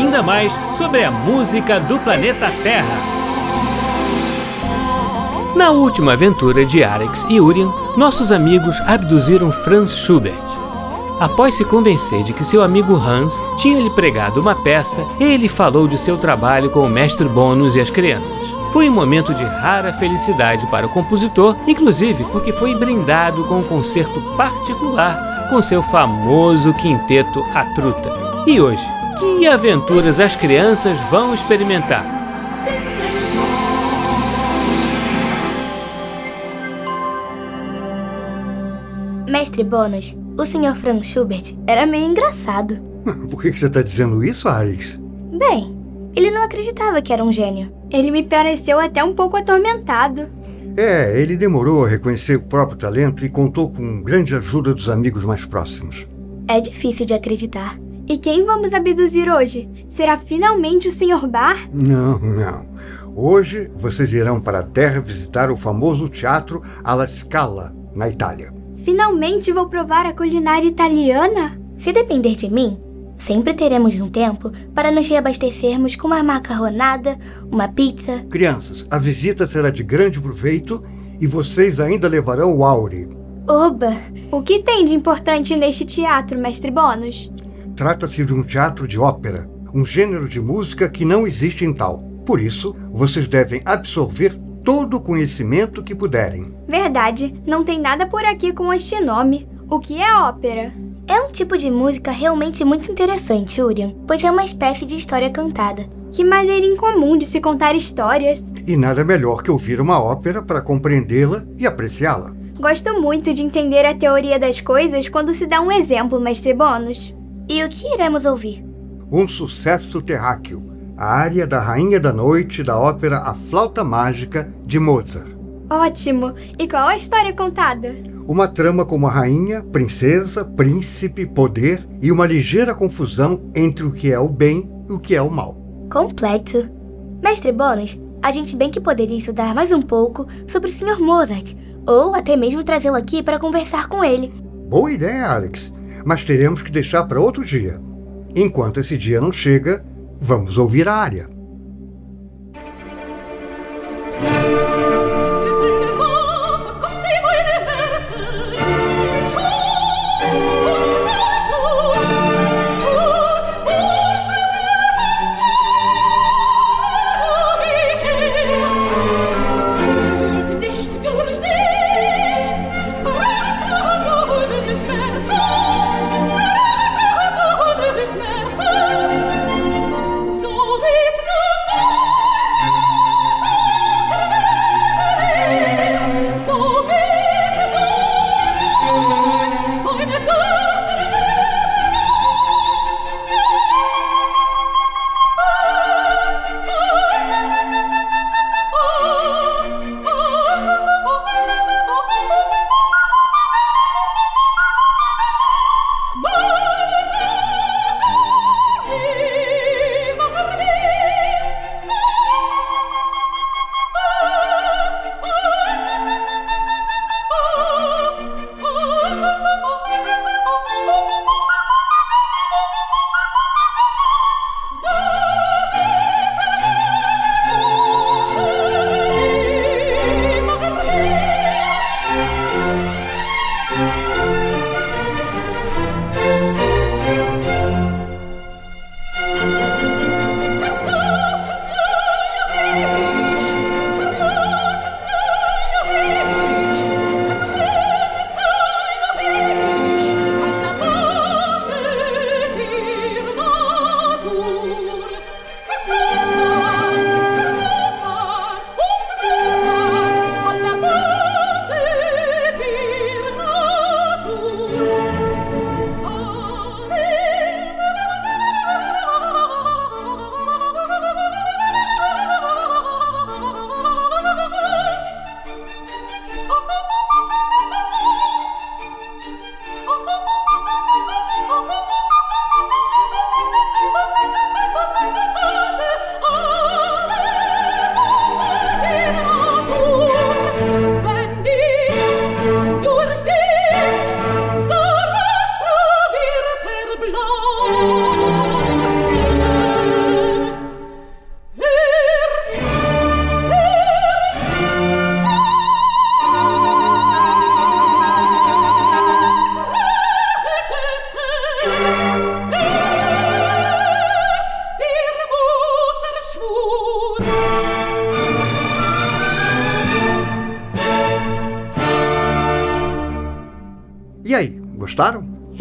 ainda mais sobre a música do planeta Terra. Na última aventura de Arex e Urien, nossos amigos abduziram Franz Schubert. Após se convencer de que seu amigo Hans tinha lhe pregado uma peça, ele falou de seu trabalho com o mestre Bônus e as crianças. Foi um momento de rara felicidade para o compositor, inclusive porque foi brindado com um concerto particular com seu famoso quinteto A Truta. E hoje, que aventuras as crianças vão experimentar? Mestre Bônus, o Sr. Franz Schubert era meio engraçado. Por que que você está dizendo isso, Arix? Bem, ele não acreditava que era um gênio. Ele me pareceu até um pouco atormentado. É, ele demorou a reconhecer o próprio talento e contou com grande ajuda dos amigos mais próximos. É difícil de acreditar. E quem vamos abduzir hoje? Será finalmente o Sr. Bar? Não, não. Hoje vocês irão para a Terra visitar o famoso teatro alla Scala, na Itália. Finalmente vou provar a culinária italiana? Se depender de mim, sempre teremos um tempo para nos reabastecermos com uma macarronada, uma pizza. Crianças, a visita será de grande proveito e vocês ainda levarão o Auri. Oba! O que tem de importante neste teatro, mestre Bônus? Trata-se de um teatro de ópera, um gênero de música que não existe em tal. Por isso, vocês devem absorver todo o conhecimento que puderem. Verdade, não tem nada por aqui com este nome. O que é ópera? É um tipo de música realmente muito interessante, Urian, pois é uma espécie de história cantada. Que maneira incomum de se contar histórias. E nada melhor que ouvir uma ópera para compreendê-la e apreciá-la. Gosto muito de entender a teoria das coisas quando se dá um exemplo, mestre Bônus. E o que iremos ouvir? Um sucesso terráqueo, a área da Rainha da Noite da ópera A Flauta Mágica de Mozart. Ótimo! E qual a história contada? Uma trama com uma rainha, princesa, príncipe, poder e uma ligeira confusão entre o que é o bem e o que é o mal. Complexo. Mestre Bônus, a gente bem que poderia estudar mais um pouco sobre o Sr. Mozart, ou até mesmo trazê-lo aqui para conversar com ele. Boa ideia, Alex, mas teremos que deixar para outro dia. Enquanto esse dia não chega, vamos ouvir a área.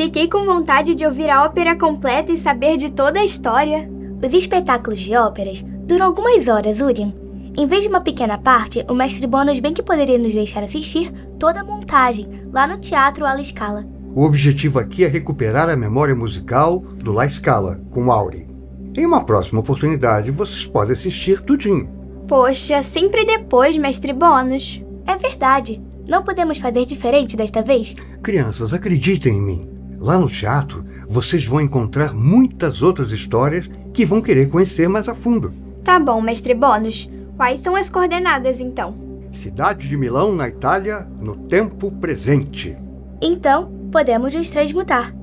Fiquei com vontade de ouvir a ópera completa e saber de toda a história. Os espetáculos de óperas duram algumas horas, Urian. Em vez de uma pequena parte, o mestre Bônus bem que poderia nos deixar assistir toda a montagem lá no Teatro Alla Scala. O objetivo aqui é recuperar a memória musical do La Scala com Auri. Em uma próxima oportunidade, vocês podem assistir tudinho. Poxa, sempre depois, mestre Bônus. É verdade. Não podemos fazer diferente desta vez? Crianças, acreditem em mim. Lá no teatro, vocês vão encontrar muitas outras histórias que vão querer conhecer mais a fundo. Tá bom, mestre Bônus. Quais são as coordenadas então? Cidade de Milão, na Itália, no tempo presente. Então, podemos nos transmutar.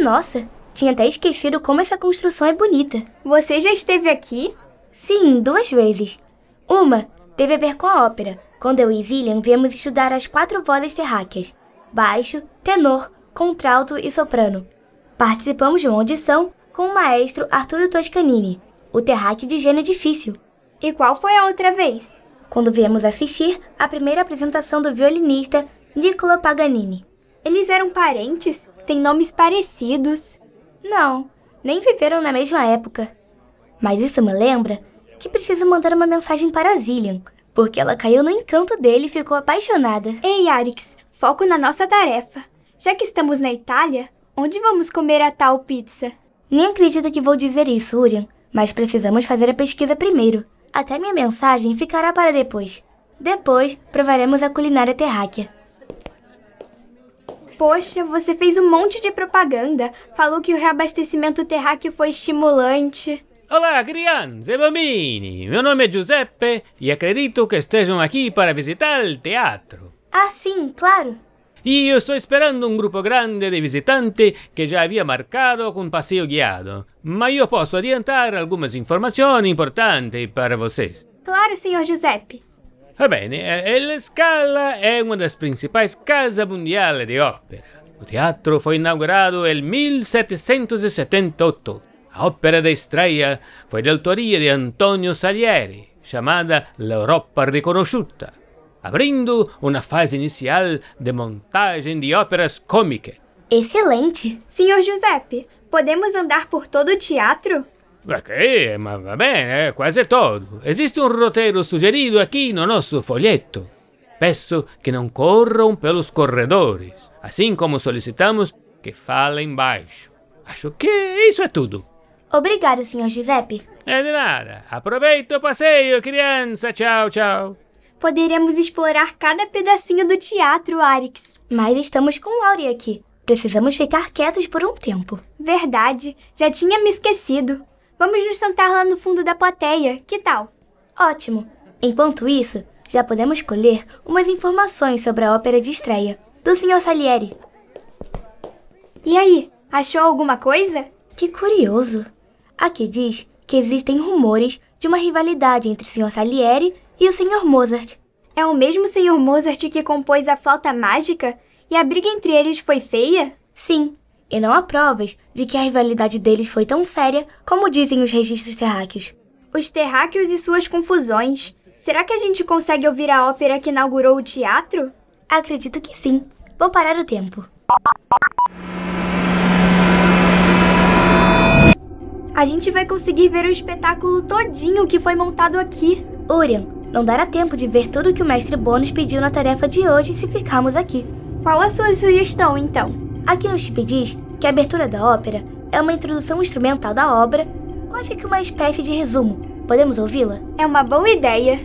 Nossa, tinha até esquecido como essa construção é bonita. Você já esteve aqui? Sim, duas vezes. Uma teve a ver com a ópera, quando eu e Zillian viemos estudar as quatro vozes terráqueas: baixo, tenor, contralto e soprano. Participamos de uma audição com o maestro Arturo Toscanini, o terráqueo de gênio difícil, E qual foi a outra vez? quando viemos assistir à primeira apresentação do violinista Niccolo Paganini. Eles eram parentes? Têm nomes parecidos. Não, nem viveram na mesma época. Mas isso me lembra que preciso mandar uma mensagem para Zillian, porque ela caiu no encanto dele e ficou apaixonada. Ei, Arix, foco na nossa tarefa. Já que estamos na Itália, onde vamos comer a tal pizza? Nem acredito que vou dizer isso, Urian, mas precisamos fazer a pesquisa primeiro. Até minha mensagem ficará para depois. Depois, provaremos a culinária terráquea. Poxa, você fez um monte de propaganda. Falou que o reabastecimento terráqueo foi estimulante. Olá, crianças e bambini! Meu nome é Giuseppe e acredito que estejam aqui para visitar o teatro. Ah, sim, claro. E eu estou esperando um grupo grande de visitantes que já havia marcado com passeio guiado. Mas eu posso adiantar algumas informações importantes para vocês. Claro, senhor Giuseppe. Va bene, eh, il Scala è una das principais casas mundiali di opera. O teatro foi inaugurado em 1778. A ópera de estreia foi de autoria de Antonio Salieri, chamada L'Europa Riconosciuta, abrindo uma fase inicial de montagem de óperas cômicas. Excelente. Senhor Giuseppe, podemos andar por todo o teatro? Ok, ma va bene, é quase todo. Existe um roteiro sugerido aqui no nosso folheto. Peço que não corram pelos corredores, assim como solicitamos que falem baixo. Acho que isso é tudo. Obrigado, senhor Giuseppe. É de nada. Aproveita o passeio, criança. Tchau, tchau. Poderemos explorar cada pedacinho do teatro, Arix. Mas estamos com Auri aqui. Precisamos ficar quietos por um tempo. Verdade, já tinha me esquecido. Vamos nos sentar lá no fundo da plateia, que tal? Ótimo. Enquanto isso, já podemos colher umas informações sobre a ópera de estreia do Sr. Salieri. E aí, achou alguma coisa? Que curioso. Aqui diz que existem rumores de uma rivalidade entre o Sr. Salieri e o Sr. Mozart. É o mesmo senhor Mozart que compôs a flauta mágica? E a briga entre eles foi feia? Sim, e não há provas de que a rivalidade deles foi tão séria como dizem os registros terráqueos. Os terráqueos e suas confusões. Será que a gente consegue ouvir a ópera que inaugurou o teatro? Acredito que sim. Vou parar o tempo. A gente vai conseguir ver o espetáculo todinho que foi montado aqui. Urian, não dará tempo de ver tudo que o mestre Bônus pediu na tarefa de hoje se ficarmos aqui. Qual a sua sugestão, então? Aqui no chip diz que a abertura da ópera é uma introdução instrumental da obra, quase que uma espécie de resumo. Podemos ouvi-la? É uma boa ideia.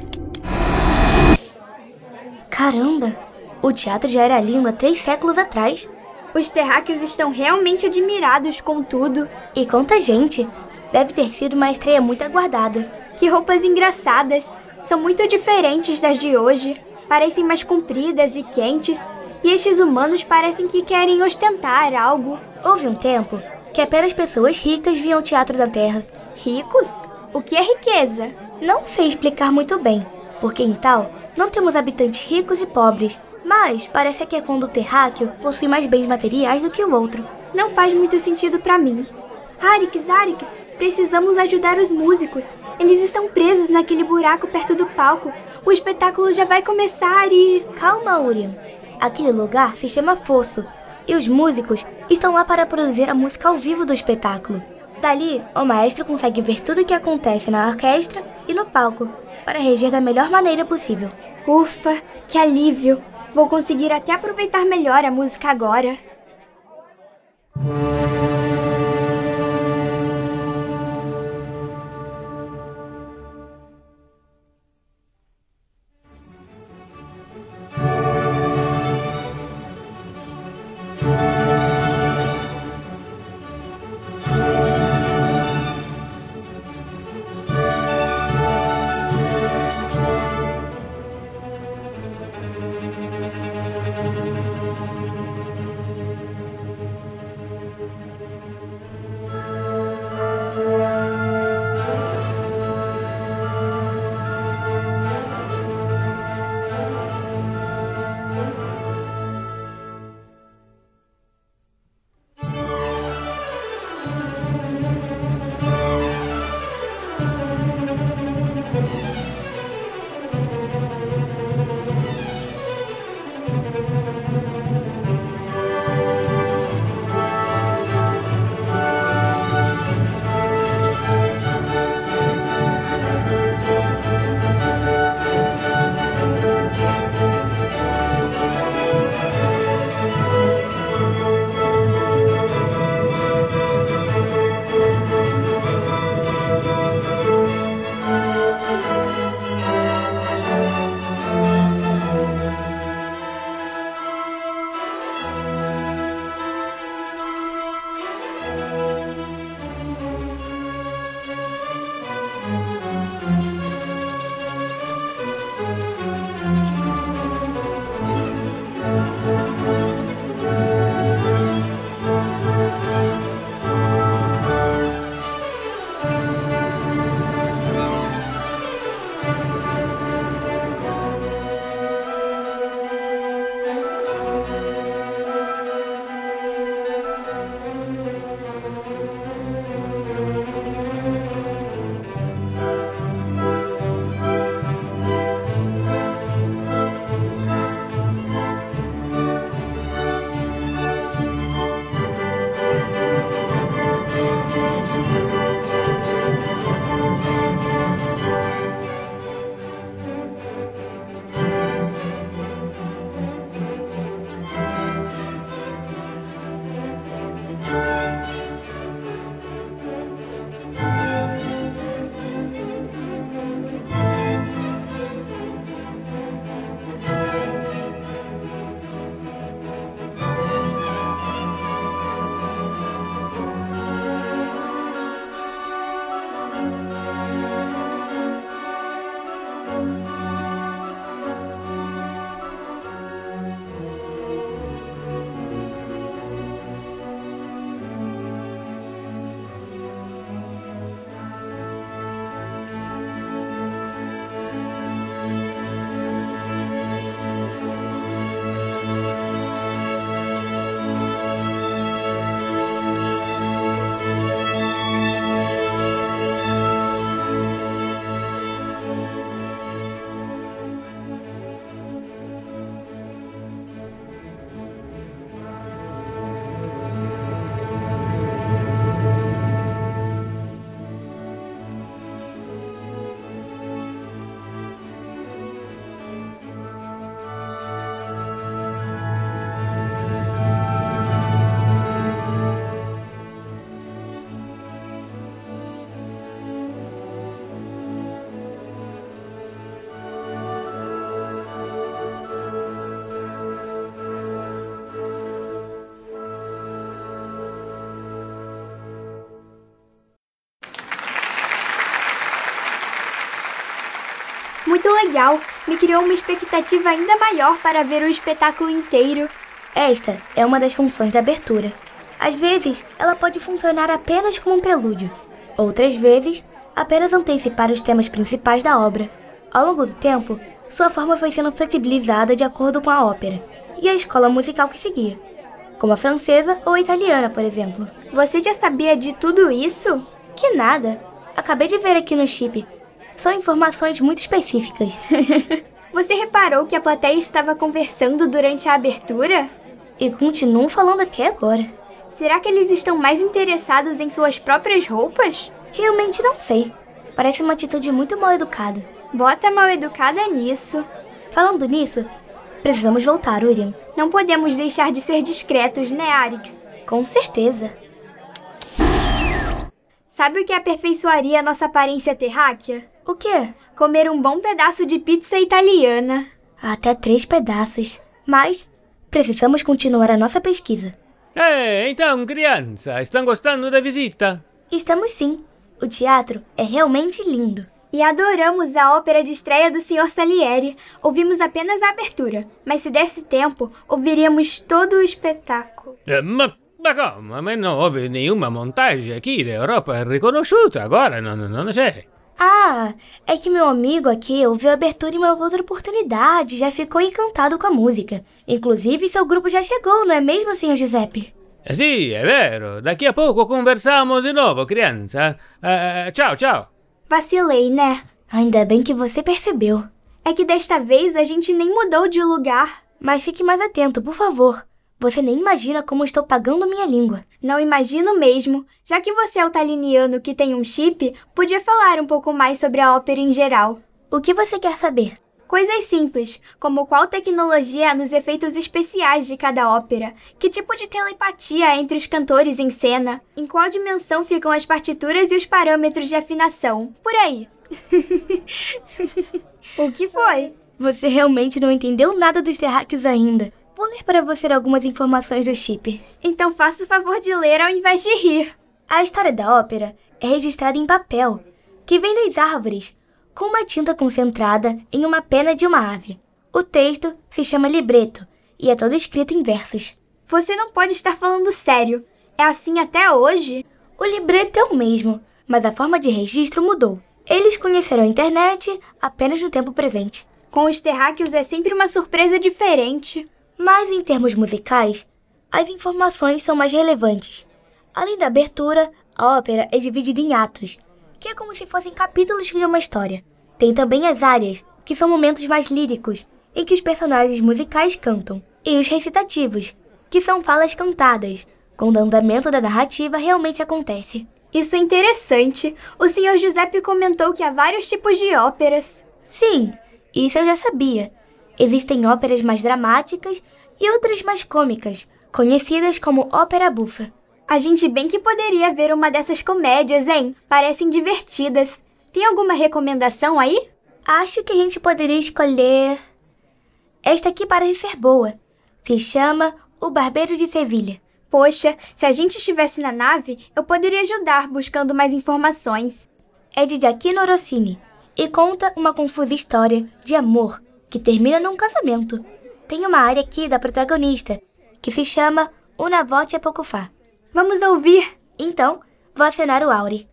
Caramba! O teatro já era lindo há três séculos atrás. Os terráqueos estão realmente admirados com tudo. E quanta gente! Deve ter sido uma estreia muito aguardada. Que roupas engraçadas! São muito diferentes das de hoje. Parecem mais compridas e quentes. E estes humanos parecem que querem ostentar algo. Houve um tempo que apenas pessoas ricas viam teatro da Terra. Ricos? O que é riqueza? Não sei explicar muito bem, porque em tal não temos habitantes ricos e pobres, mas parece que é quando o terráqueo possui mais bens materiais do que o outro. Não faz muito sentido para mim. Arix, Arix, precisamos ajudar os músicos. Eles estão presos naquele buraco perto do palco. O espetáculo já vai começar e. Calma, Urian. Aquele lugar se chama Fosso e os músicos estão lá para produzir a música ao vivo do espetáculo. Dali, o maestro consegue ver tudo o que acontece na orquestra e no palco para reger da melhor maneira possível. Ufa, que alívio! Vou conseguir até aproveitar melhor a música agora. Me criou uma expectativa ainda maior para ver o espetáculo inteiro. Esta é uma das funções da abertura. Às vezes, ela pode funcionar apenas como um prelúdio. Outras vezes, apenas antecipar os temas principais da obra. Ao longo do tempo, sua forma foi sendo flexibilizada de acordo com a ópera e a escola musical que seguia, como a francesa ou a italiana, por exemplo. Você já sabia de tudo isso? Que nada! Acabei de ver aqui no chip. São informações muito específicas. Você reparou que a plateia estava conversando durante a abertura? E continuam falando até agora. Será que eles estão mais interessados em suas próprias roupas? Realmente não sei. Parece uma atitude muito mal educada. Bota mal educada nisso. Falando nisso, precisamos voltar, Urian. Não podemos deixar de ser discretos, né, Arix? Com certeza. Sabe o que aperfeiçoaria a nossa aparência terráquea? O quê? Comer um bom pedaço de pizza italiana. Até três pedaços. Mas precisamos continuar a nossa pesquisa. É, então, criança, estão gostando da visita? Estamos sim. O teatro é realmente lindo. E adoramos a ópera de estreia do Sr. Salieri. Ouvimos apenas a abertura, mas se desse tempo, ouviríamos todo o espetáculo. É, mas, mas como? Mas não houve nenhuma montagem aqui da Europa reconhecida agora, não, não, não sei. Ah, é que meu amigo aqui ouviu a abertura em uma outra oportunidade, já ficou encantado com a música. Inclusive, seu grupo já chegou, não é mesmo, senhor Giuseppe? Sì, è vero. Daqui a pouco conversamos de novo, criança. Uh, tchau, tchau. Vacilei, né? Ainda bem que você percebeu. É que desta vez a gente nem mudou de lugar. Mas fique mais atento, por favor. Você nem imagina como estou pagando minha língua. Não imagino mesmo. Já que você é o taliniano que tem um chip, podia falar um pouco mais sobre a ópera em geral. O que você quer saber? Coisas simples, como qual tecnologia nos efeitos especiais de cada ópera, que tipo de telepatia entre os cantores em cena, em qual dimensão ficam as partituras e os parâmetros de afinação, por aí. o que foi? Você realmente não entendeu nada dos terráqueos ainda. Vou ler para você algumas informações do chip. Então faça o favor de ler ao invés de rir. A história da ópera é registrada em papel, que vem das árvores, com uma tinta concentrada em uma pena de uma ave. O texto se chama libreto e é todo escrito em versos. Você não pode estar falando sério. É assim até hoje? O libreto é o mesmo, mas a forma de registro mudou. Eles conheceram a internet apenas no tempo presente. Com os terráqueos é sempre uma surpresa diferente. Mas em termos musicais, as informações são mais relevantes. Além da abertura, a ópera é dividida em atos, que é como se fossem capítulos de uma história. Tem também as áreas, que são momentos mais líricos, em que os personagens musicais cantam, e os recitativos, que são falas cantadas, quando o andamento da narrativa realmente acontece. Isso é interessante. O Sr. Giuseppe comentou que há vários tipos de óperas. Sim, isso eu já sabia. Existem óperas mais dramáticas e outras mais cômicas, conhecidas como ópera bufa. A gente bem que poderia ver uma dessas comédias, hein? Parecem divertidas. Tem alguma recomendação aí? Acho que a gente poderia escolher. Esta aqui parece ser boa. Se chama O Barbeiro de Sevilha. Poxa, se a gente estivesse na nave, eu poderia ajudar buscando mais informações. É de Giacchino Rossini e conta uma confusa história de amor que termina num casamento. Tem uma área aqui da protagonista que se chama Una voce poco fa. Vamos ouvir. Então, vou acionar o Auri.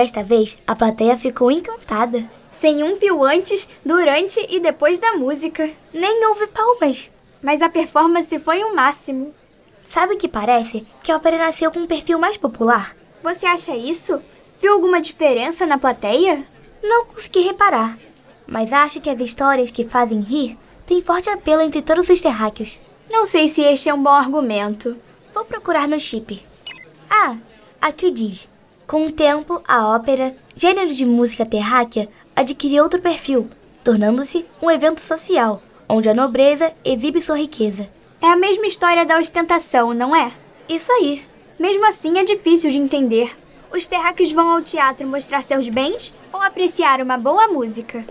Desta vez, a plateia ficou encantada. Sem um pio antes, durante e depois da música. Nem houve palmas. Mas a performance foi o máximo. Sabe o que parece? Que a ópera nasceu com um perfil mais popular. Você acha isso? Viu alguma diferença na plateia? Não consegui reparar, mas acho que as histórias que fazem rir têm forte apelo entre todos os terráqueos. Não sei se este é um bom argumento. Vou procurar no chip. Ah, aqui diz: com o tempo, a ópera, gênero de música terráquea, adquiriu outro perfil, tornando-se um evento social, onde a nobreza exibe sua riqueza. É a mesma história da ostentação, não é? Isso aí. Mesmo assim, é difícil de entender. Os terráqueos vão ao teatro mostrar seus bens ou apreciar uma boa música?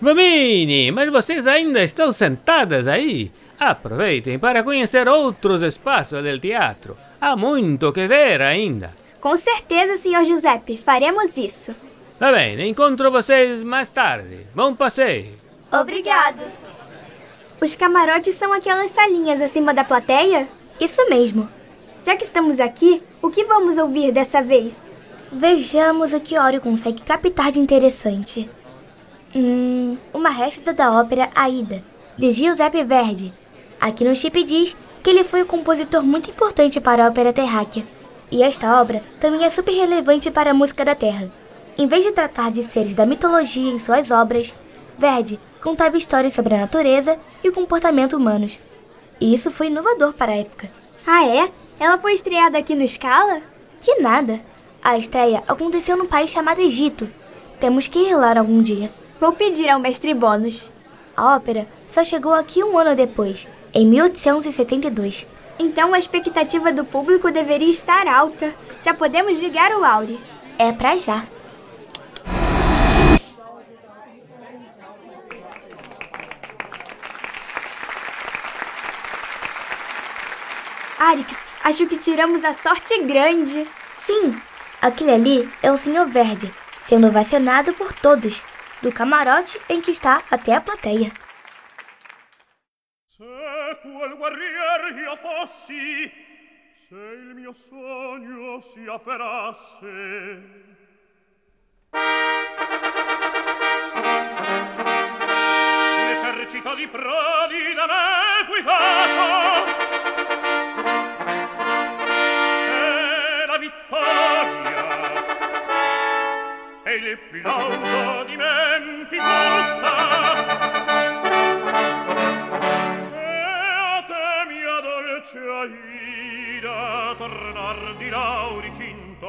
Mamine, mas vocês ainda estão sentadas aí? Aproveitem para conhecer outros espaços do teatro. Há muito que ver ainda. Com certeza, senhor Giuseppe, faremos isso. Tá bem, encontro vocês mais tarde. Bom passeio. Obrigado. Os camarotes são aquelas salinhas acima da plateia? Isso mesmo. Já que estamos aqui, o que vamos ouvir dessa vez? Vejamos o que Ório consegue captar de interessante. Hum, uma récita da ópera Aida, de Giuseppe Verdi. Aqui no chip diz que ele foi um compositor muito importante para a ópera terráquea. E esta obra também é super relevante para a música da Terra. Em vez de tratar de seres da mitologia em suas obras, Verdi contava histórias sobre a natureza e o comportamento humanos. E isso foi inovador para a época. Ah, é? Ela foi estreada aqui no Scala? Que nada! A estreia aconteceu num país chamado Egito. Temos que ir lá algum dia. Vou pedir ao mestre Bônus. A ópera só chegou aqui um ano depois, em 1872. Então a expectativa do público deveria estar alta. Já podemos ligar o Auri. É pra já. Arix, acho que tiramos a sorte grande. Sim, aquele ali é o Sr. Verde, sendo ovacionado por todos, do camarote em que está até a plateia. Si afferrasse. Un di prodi da me guidato, e la vittoria, e il plauso di menti tutta, E a te mia dolce da tornar di laudi cinto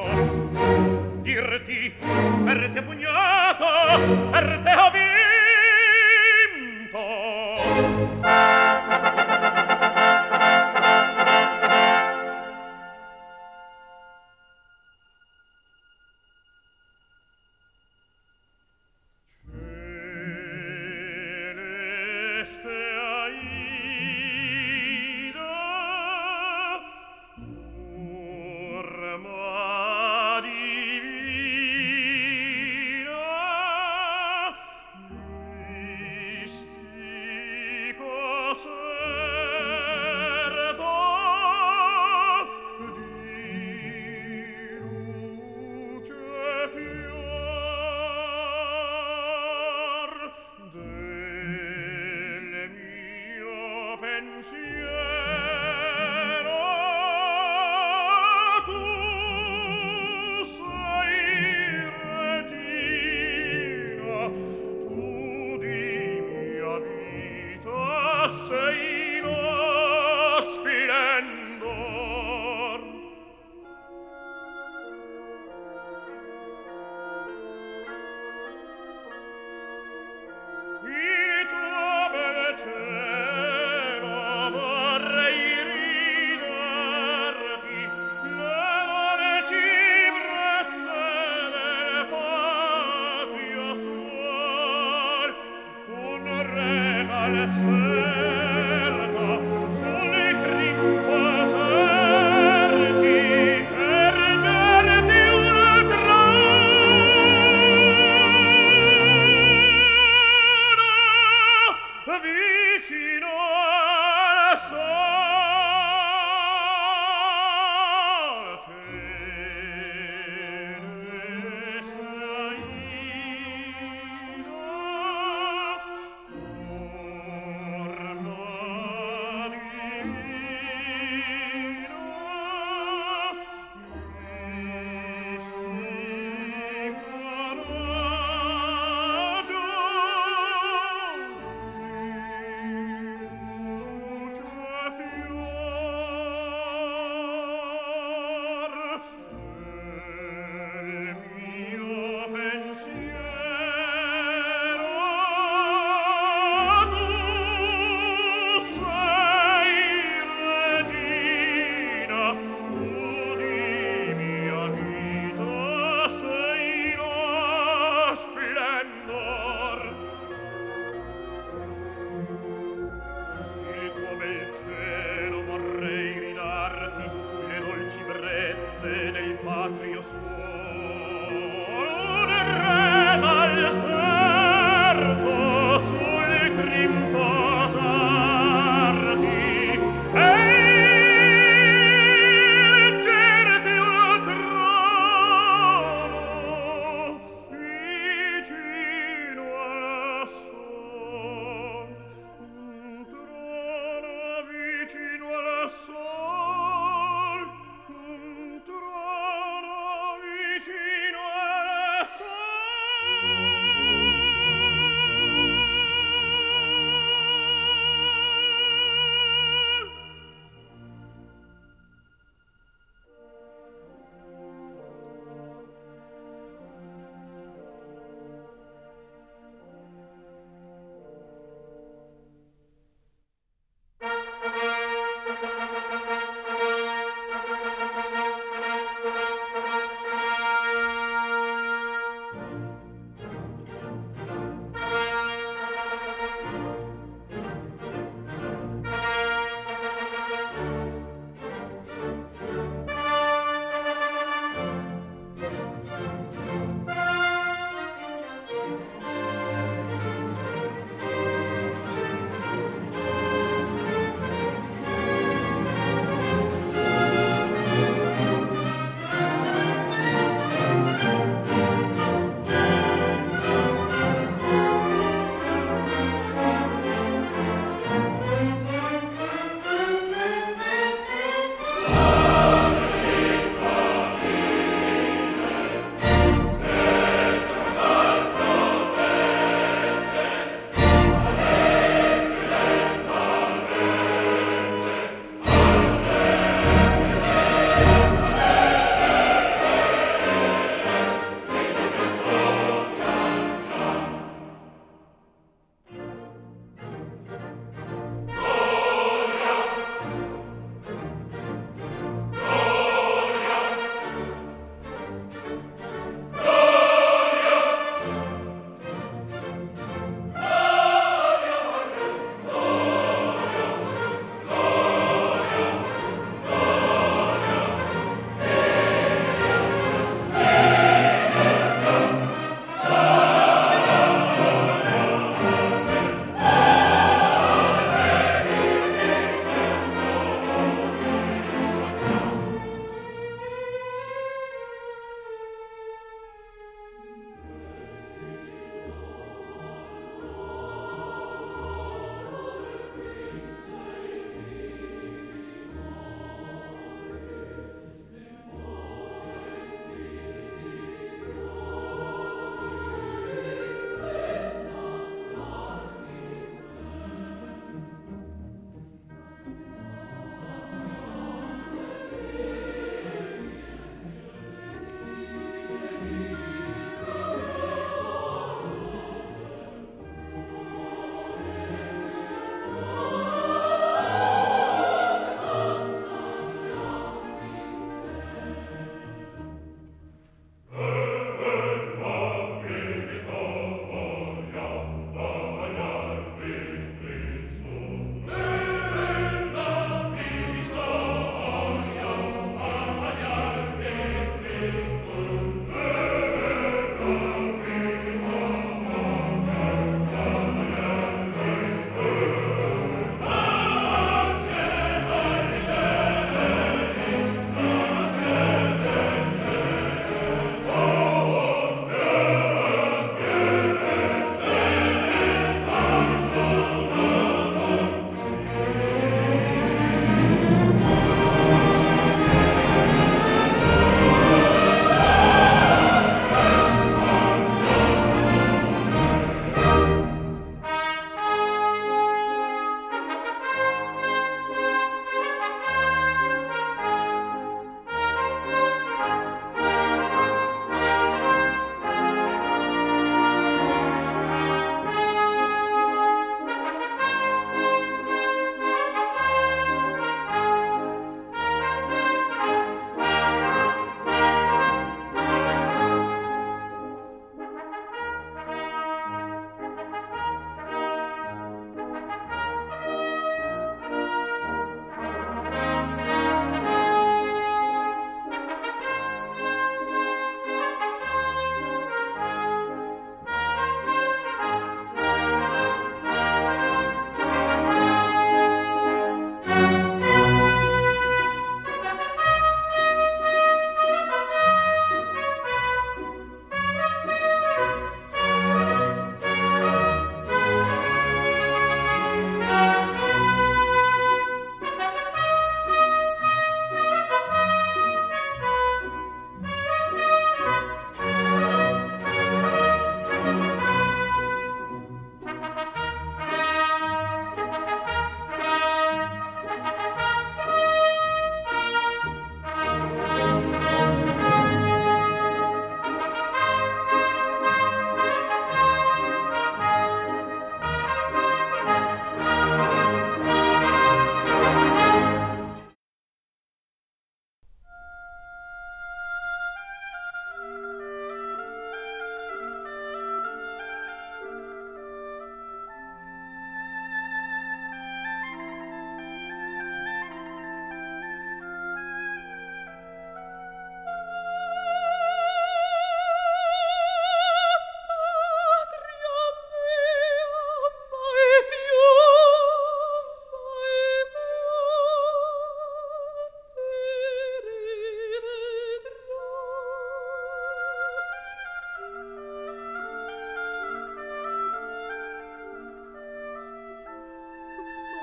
dirti per te pugnato per te avvi she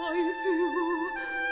mai più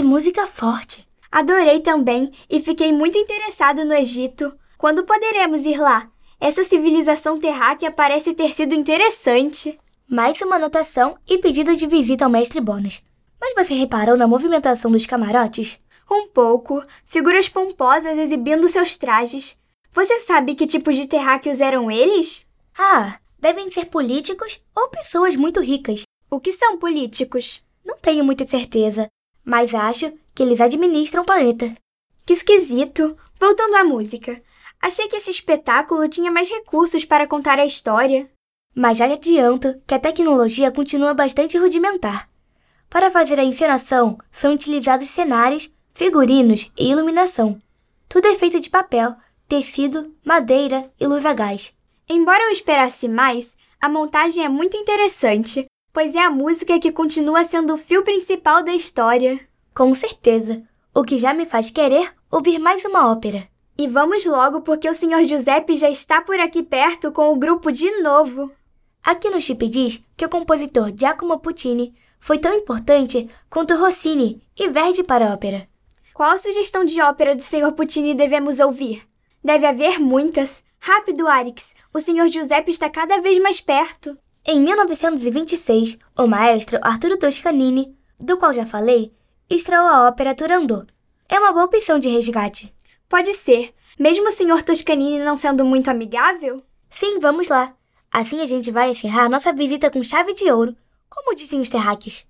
Que música forte! Adorei também e fiquei muito interessado no Egito. Quando poderemos ir lá? Essa civilização terráquea parece ter sido interessante. Mais uma anotação e pedido de visita ao mestre Bônus. Mas você reparou na movimentação dos camarotes? Um pouco. Figuras pomposas exibindo seus trajes. Você sabe que tipos de terráqueos eram eles? Ah, devem ser políticos ou pessoas muito ricas. O que são políticos? Não tenho muita certeza, mas acho que eles administram o planeta. Que esquisito. Voltando à música. Achei que esse espetáculo tinha mais recursos para contar a história. Mas já adianto que a tecnologia continua bastante rudimentar. Para fazer a encenação, são utilizados cenários, figurinos e iluminação. Tudo é feito de papel, tecido, madeira e luz a gás. Embora eu esperasse mais, a montagem é muito interessante, pois é a música que continua sendo o fio principal da história. Com certeza, o que já me faz querer ouvir mais uma ópera. E vamos logo porque o Sr. Giuseppe já está por aqui perto com o grupo de novo. Aqui no chip diz que o compositor Giacomo Puccini foi tão importante quanto Rossini e Verdi para a ópera. Qual sugestão de ópera do Sr. Puccini devemos ouvir? Deve haver muitas. Rápido, Arix. O Sr. Giuseppe está cada vez mais perto. Em 1926, o maestro Arturo Toscanini, do qual já falei, estreou a ópera Turandot. É uma boa opção de resgate. Pode ser. Mesmo o Sr. Toscanini não sendo muito amigável? Sim, vamos lá. Assim a gente vai encerrar nossa visita com chave de ouro, como dizem os terráqueos.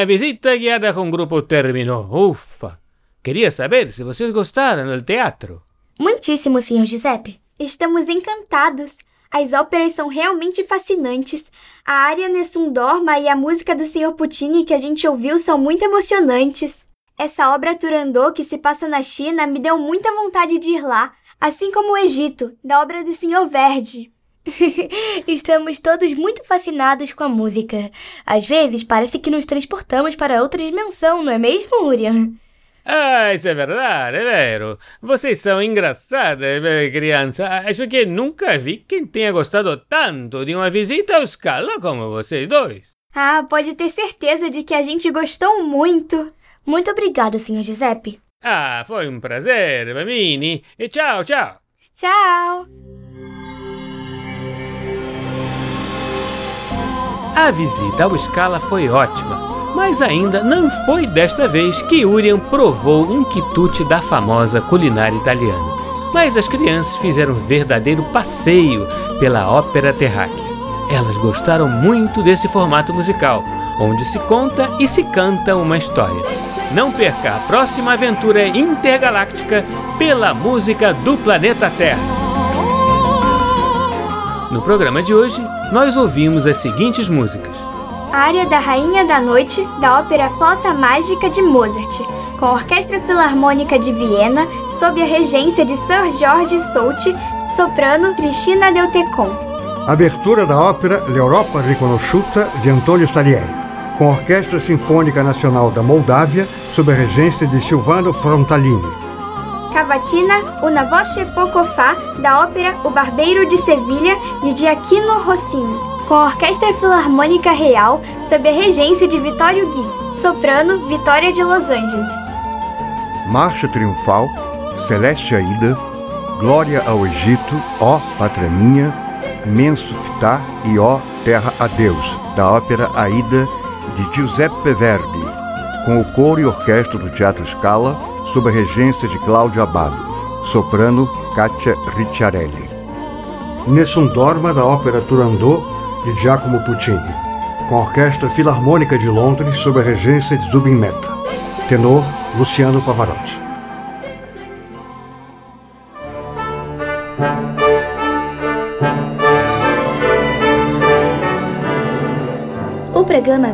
Bambini, a visita guiada com o grupo terminou. Ufa! Queria saber se vocês gostaram do teatro. Muitíssimo, Sr. Giuseppe. Estamos encantados. As óperas são realmente fascinantes. A área Nessun Dorma e a música do Sr. Puccini que a gente ouviu são muito emocionantes. Essa obra Turandot que se passa na China me deu muita vontade de ir lá. assim como o Egito, da obra do Sr. Verde. Estamos todos muito fascinados com a música. Às vezes parece que nos transportamos para outra dimensão, não é mesmo, Urian? Ah, isso é verdade, é vero. Vocês são engraçadas, eh, criança. Acho que nunca vi quem tenha gostado tanto de uma visita ao Scala como vocês dois. Ah, pode ter certeza de que a gente gostou muito. Muito obrigada, Sr. Giuseppe. Ah, foi um prazer, bambini. E tchau, tchau. Tchau! A visita ao Scala foi ótima. Mas ainda não foi desta vez que Urian provou um quitute da famosa culinária italiana. Mas as crianças fizeram um verdadeiro passeio pela ópera terráquea. Elas gostaram muito desse formato musical, onde se conta e se canta uma história. Não perca a próxima aventura intergaláctica pela música do planeta Terra. No programa de hoje, nós ouvimos as seguintes músicas: área da Rainha da Noite da ópera Flauta Mágica de Mozart, com a Orquestra Filarmônica de Viena, sob a regência de Sir George Solti, soprano Cristina Deutecon. Abertura da ópera L'Europa Riconosciuta de Antonio Salieri, com a Orquestra Sinfônica Nacional da Moldávia, sob a regência de Silvano Frontalini. Cavatina Una voce poco fa da ópera O Barbeiro de Sevilha de Giacchino Rossini, com a Orquestra Filarmônica Real sob a regência de Vittorio Gui, soprano Vitória de Los Angeles. Marcha Triunfal, Celeste Aida, Glória ao Egito, ó Pátria Minha, Imenso Fitá e ó Terra a Deus, da ópera Aida de Giuseppe Verdi, com o coro e orquestra do Teatro Scala, sob a regência de Cláudio Abado, soprano Katia Ricciarelli. Nessun Dorma da ópera Turandot de Giacomo Puccini, com a Orquestra Filarmônica de Londres sob a regência de Zubin Mehta, tenor Luciano Pavarotti.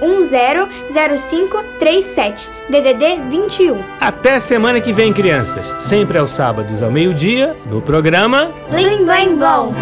997100537, DDD 21. Até semana que vem, crianças. Sempre aos sábados ao meio-dia, no programa Blim Blim Blom.